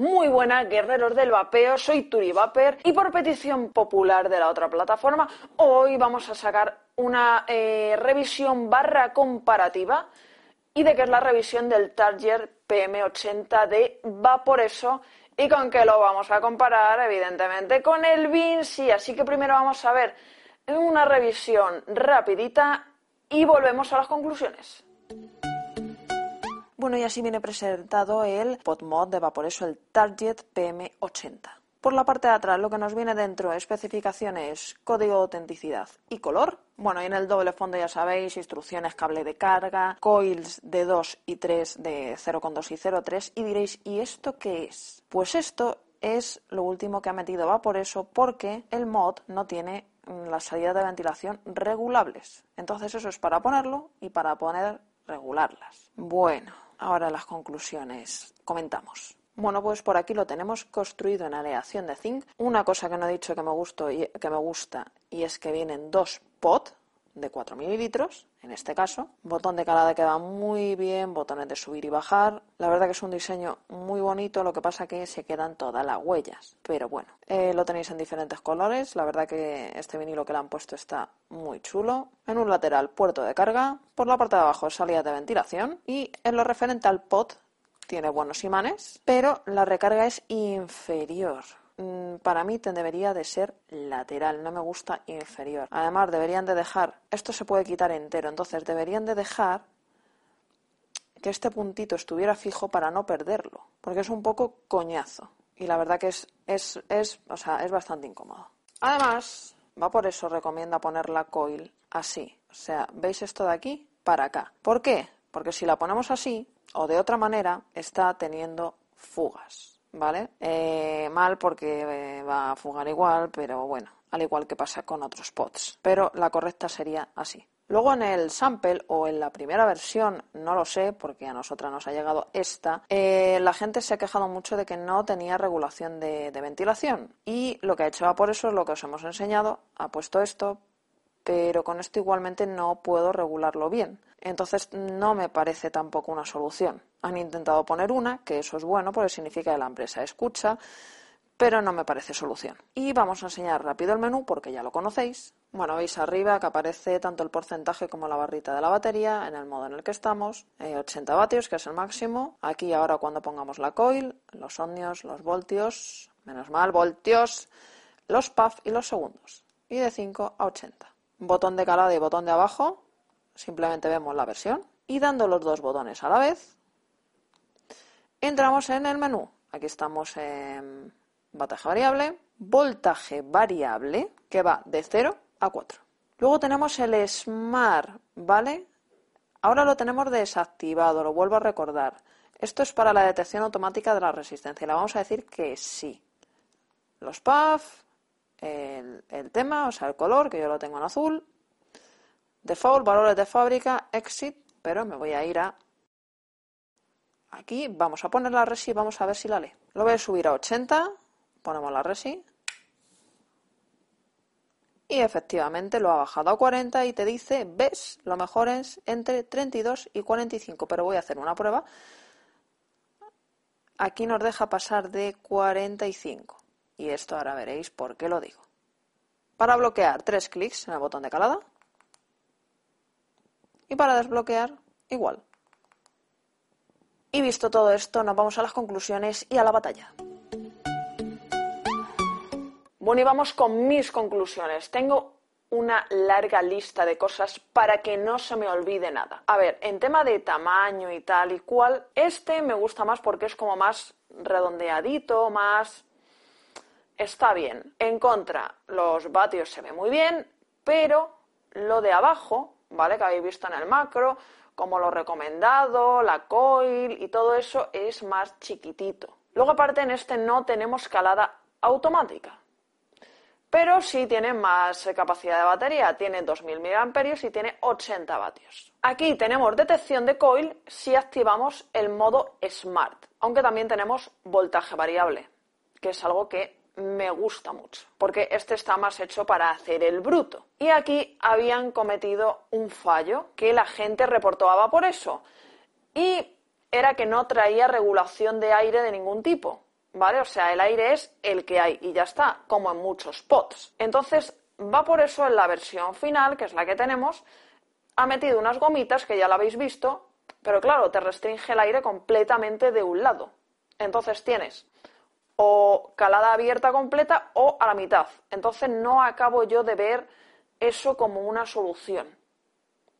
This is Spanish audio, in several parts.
Muy buenas, guerreros del vapeo, soy Turi Vaper y por petición popular de la otra plataforma, hoy vamos a sacar una eh, revisión barra comparativa y de qué es la revisión del Target PM80 de Vaporeso y con qué lo vamos a comparar, evidentemente, con el Vinci. Así que primero vamos a ver una revisión rapidita y volvemos a las conclusiones. Bueno, y así viene presentado el PodMod de Vaporeso, el Target PM80. Por la parte de atrás, lo que nos viene dentro, especificaciones, código de autenticidad y color. Bueno, y en el doble fondo ya sabéis, instrucciones, cable de carga, coils de 2 y 3 de 0,2 y 0,3. Y diréis, ¿y esto qué es? Pues esto es lo último que ha metido Vaporeso porque el mod no tiene mm, las salidas de ventilación regulables. Entonces eso es para ponerlo y para poner regularlas. Bueno, Ahora las conclusiones. Comentamos. Bueno, pues por aquí lo tenemos construido en aleación de zinc. Una cosa que no he dicho que me, gusto y, que me gusta y es que vienen dos pot de 4 mililitros, en este caso. Botón de calada que va muy bien, botones de subir y bajar. La verdad que es un diseño muy bonito, lo que pasa que se quedan todas las huellas. Pero bueno, eh, lo tenéis en diferentes colores. La verdad que este vinilo que le han puesto está muy chulo. En un lateral, puerto de carga. Por la parte de abajo, salida de ventilación. Y en lo referente al pot, tiene buenos imanes, pero la recarga es inferior. Mm, para mí debería de ser lateral, no me gusta inferior. Además, deberían de dejar, esto se puede quitar entero, entonces deberían de dejar que este puntito estuviera fijo para no perderlo, porque es un poco coñazo y la verdad que es, es, es, o sea, es bastante incómodo. Además, va por eso recomienda poner la coil así, o sea, ¿veis esto de aquí? Para acá. ¿Por qué? Porque si la ponemos así o de otra manera, está teniendo fugas. ¿Vale? Eh, mal porque eh, va a fugar igual, pero bueno, al igual que pasa con otros pods. Pero la correcta sería así. Luego en el sample o en la primera versión, no lo sé, porque a nosotras nos ha llegado esta, eh, la gente se ha quejado mucho de que no tenía regulación de, de ventilación. Y lo que ha hecho por eso es lo que os hemos enseñado, ha puesto esto, pero con esto igualmente no puedo regularlo bien. Entonces no me parece tampoco una solución. Han intentado poner una, que eso es bueno porque significa que la empresa escucha, pero no me parece solución. Y vamos a enseñar rápido el menú porque ya lo conocéis. Bueno, veis arriba que aparece tanto el porcentaje como la barrita de la batería en el modo en el que estamos. 80 eh, vatios, que es el máximo. Aquí ahora cuando pongamos la coil, los ohmios, los voltios, menos mal, voltios, los puff y los segundos. Y de 5 a 80. Botón de calada y botón de abajo simplemente vemos la versión y dando los dos botones a la vez, entramos en el menú. Aquí estamos en voltaje variable, voltaje variable que va de 0 a 4. Luego tenemos el Smart, ¿vale? Ahora lo tenemos desactivado, lo vuelvo a recordar. Esto es para la detección automática de la resistencia. Le vamos a decir que sí. Los puff, el, tema, o sea, el color, que yo lo tengo en azul, Default, valores de fábrica, exit, pero me voy a ir a aquí, vamos a poner la resi vamos a ver si la lee. Lo voy a subir a 80, ponemos la resi y efectivamente lo ha bajado a 40 y te dice, ves, lo mejor es entre 32 y 45, pero voy a hacer una prueba. Aquí nos deja pasar de 45 y esto ahora veréis por qué lo digo. Para bloquear, tres clics en el botón de calada y para desbloquear igual. Y visto todo esto, nos vamos a las conclusiones y a la batalla. Bueno, y vamos con mis conclusiones. Tengo una larga lista de cosas para que no se me olvide nada. A ver, en tema de tamaño y tal y cual, este me gusta más porque es como más redondeadito, más... Está bien. En contra, los vatios se ven muy bien, pero lo de abajo ¿vale? Que habéis visto en el macro, como lo recomendado, la coil y todo eso es más chiquitito. Luego aparte en este no tenemos calada automática, pero sí tiene más capacidad de batería, tiene 2000 mAh y tiene 80 vatios. Aquí tenemos detección de coil si activamos el modo Smart, aunque también tenemos voltaje variable, que es algo que me gusta mucho, porque este está más hecho para hacer el bruto. Y aquí habían cometido un fallo que la gente reportaba por eso. Y era que no traía regulación de aire de ningún tipo. ¿vale? O sea, el aire es el que hay y ya está, como en muchos pots. Entonces, va por eso en la versión final, que es la que tenemos, ha metido unas gomitas que ya la habéis visto, pero claro, te restringe el aire completamente de un lado. Entonces tienes o calada abierta completa o a la mitad. Entonces no acabo yo de ver eso como una solución.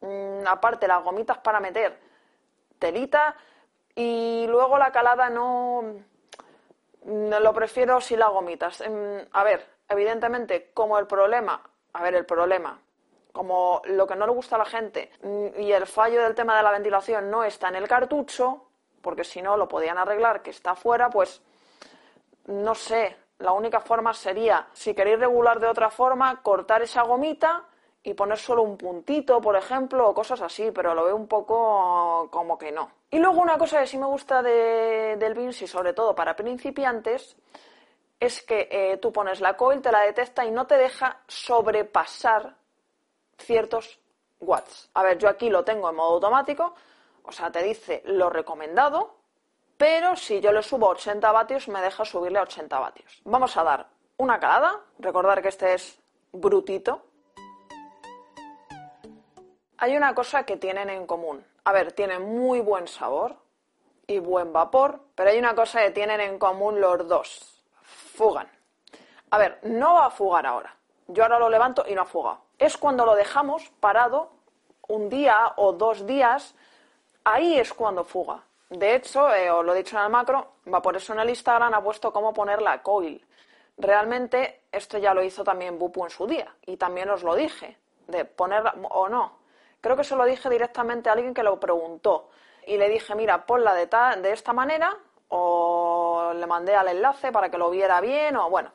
Mm, aparte, las gomitas para meter telita y luego la calada no mm, lo prefiero sin las gomitas. Mm, a ver, evidentemente, como el problema, a ver, el problema, como lo que no le gusta a la gente y el fallo del tema de la ventilación no está en el cartucho, porque si no lo podían arreglar que está fuera, pues no sé, la única forma sería, si queréis regular de otra forma, cortar esa gomita y poner solo un puntito, por ejemplo, o cosas así, pero lo veo un poco como que no. Y luego una cosa que sí me gusta de, del Vinci, sobre todo para principiantes, es que eh, tú pones la coil, te la detecta y no te deja sobrepasar ciertos watts. A ver, yo aquí lo tengo en modo automático, o sea, te dice lo recomendado, pero si yo le subo 80 vatios me deja subirle a 80 vatios. Vamos a dar una calada, recordar que este es brutito. Hay una cosa que tienen en común. A ver, tienen muy buen sabor y buen vapor, pero hay una cosa que tienen en común los dos. Fugan. A ver, no va a fugar ahora. Yo ahora lo levanto y no ha fugado. Es cuando lo dejamos parado un día o dos días, ahí es cuando fuga. De hecho, eh, os lo he dicho en el macro, por eso en el Instagram ha puesto cómo poner la coil. Realmente esto ya lo hizo también Bupu en su día y también os lo dije, de ponerla o no. Creo que se lo dije directamente a alguien que lo preguntó y le dije, mira, ponla de, de esta manera o le mandé al enlace para que lo viera bien o bueno,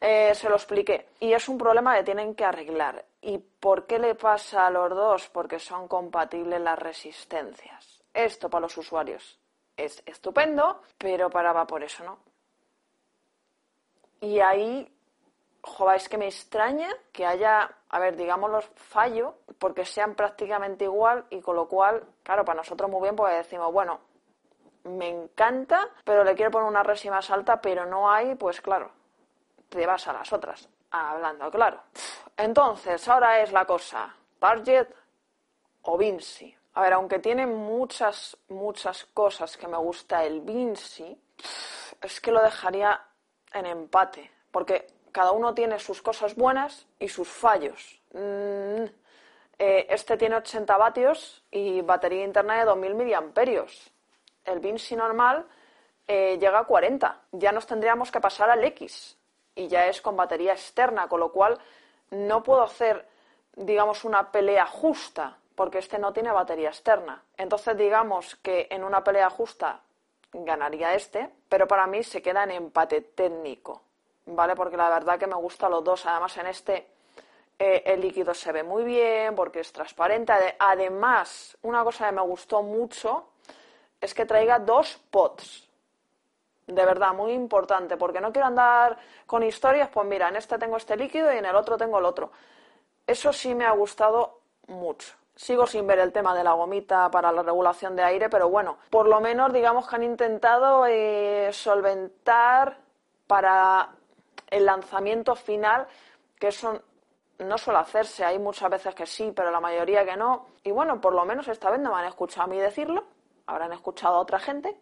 eh, se lo expliqué. Y es un problema que tienen que arreglar. ¿Y por qué le pasa a los dos? Porque son compatibles las resistencias. Esto para los usuarios es estupendo, pero para Vapor eso no. Y ahí, joder, es que me extraña que haya, a ver, digámoslo, fallo, porque sean prácticamente igual y con lo cual, claro, para nosotros muy bien, pues decimos, bueno, me encanta, pero le quiero poner una resi más alta, pero no hay, pues claro, te vas a las otras, hablando claro. Entonces, ahora es la cosa, Target o Vinci. A ver, aunque tiene muchas, muchas cosas que me gusta el Vinci, es que lo dejaría en empate, porque cada uno tiene sus cosas buenas y sus fallos. Mm, eh, este tiene 80 vatios y batería interna de 2000 miliamperios. El Vinci normal eh, llega a 40. Ya nos tendríamos que pasar al X y ya es con batería externa, con lo cual no puedo hacer, digamos, una pelea justa porque este no tiene batería externa. Entonces digamos que en una pelea justa ganaría este, pero para mí se queda en empate técnico, ¿vale? Porque la verdad que me gustan los dos. Además en este eh, el líquido se ve muy bien porque es transparente. Además, una cosa que me gustó mucho es que traiga dos pots. De verdad, muy importante, porque no quiero andar con historias, pues mira, en este tengo este líquido y en el otro tengo el otro. Eso sí me ha gustado mucho. Sigo sin ver el tema de la gomita para la regulación de aire, pero bueno, por lo menos digamos que han intentado eh, solventar para el lanzamiento final, que eso no suele hacerse, hay muchas veces que sí, pero la mayoría que no. Y bueno, por lo menos esta vez no me han escuchado a mí decirlo, habrán escuchado a otra gente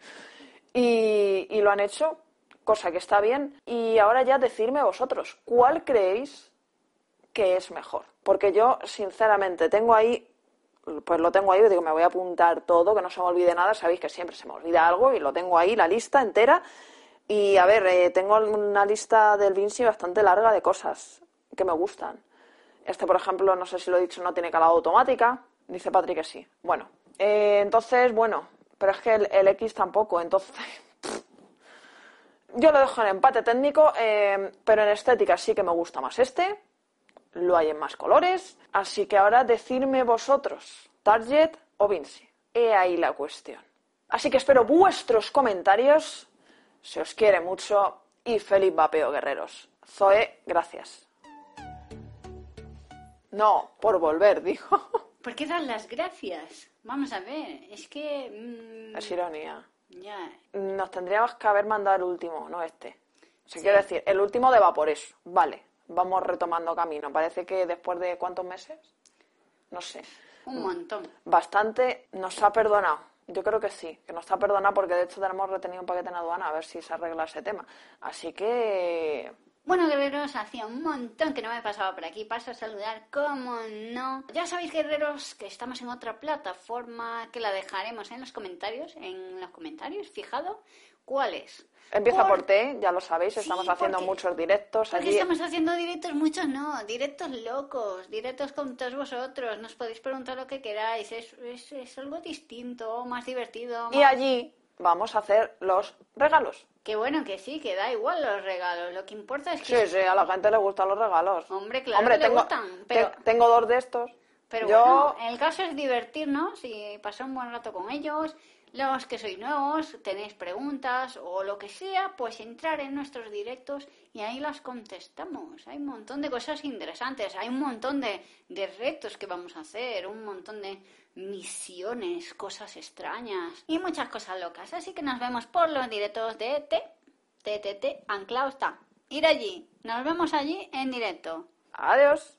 y, y lo han hecho, cosa que está bien. Y ahora ya decirme vosotros, ¿cuál creéis qué es mejor. Porque yo, sinceramente, tengo ahí, pues lo tengo ahí, digo, me voy a apuntar todo, que no se me olvide nada, sabéis que siempre se me olvida algo y lo tengo ahí, la lista entera. Y a ver, eh, tengo una lista del Vinci bastante larga de cosas que me gustan. Este, por ejemplo, no sé si lo he dicho, no tiene calado automática. Dice Patrick que sí. Bueno, eh, entonces, bueno, pero es que el, X tampoco, entonces. Yo lo dejo en empate técnico, eh, pero en estética sí que me gusta más este lo hay en más colores. Así que ahora decidme vosotros, Target o Vinci. He ahí la cuestión. Así que espero vuestros comentarios. Se os quiere mucho y feliz vapeo, guerreros. Zoe, gracias. No, por volver, dijo. ¿Por qué dan las gracias? Vamos a ver, es que... Mm, es ironía. Ya. Nos tendríamos que haber mandado el último, no este. O sea, quiero decir, el último de Vaporeso. Vale, vamos retomando camino. Parece que después de cuántos meses, no sé, Un montón. bastante nos ha perdonado. Yo creo que sí, que nos ha perdonado porque de hecho tenemos retenido un paquete en aduana a ver si se arregla ese tema. Así que Bueno, guerreros, hacía un montón que no me pasaba por aquí. Paso a saludar, como no. Ya sabéis, guerreros, que estamos en otra plataforma que la dejaremos en los comentarios. En los comentarios, fijado, ¿cuál es? Empieza por T, ya lo sabéis, Sí, estamos haciendo porque- muchos directos Porque allí. estamos haciendo directos, muchos no, directos locos, directos con todos vosotros. Nos podéis preguntar lo que queráis, es, es, es algo distinto, más divertido. Y más- allí vamos a hacer los regalos. Que bueno, que sí, que da igual los regalos. Lo que importa es Sí, que sí, a la gente le gustan los regalos. Hombre, claro Hombre, que le tengo, gustan, pero- te- tengo dos de estos. Pero Yo, bueno, el caso es divertirnos y pasar un buen rato con ellos. Los que sois nuevos, tenéis preguntas o lo que sea, pues entrar en nuestros directos y ahí las contestamos. Hay un montón de cosas interesantes, hay un montón de, de retos que vamos a hacer, un montón de misiones, cosas extrañas y muchas cosas locas. Así que nos vemos por los directos de T, TTT, anclaos está. Ir allí, nos vemos allí en directo. adiós.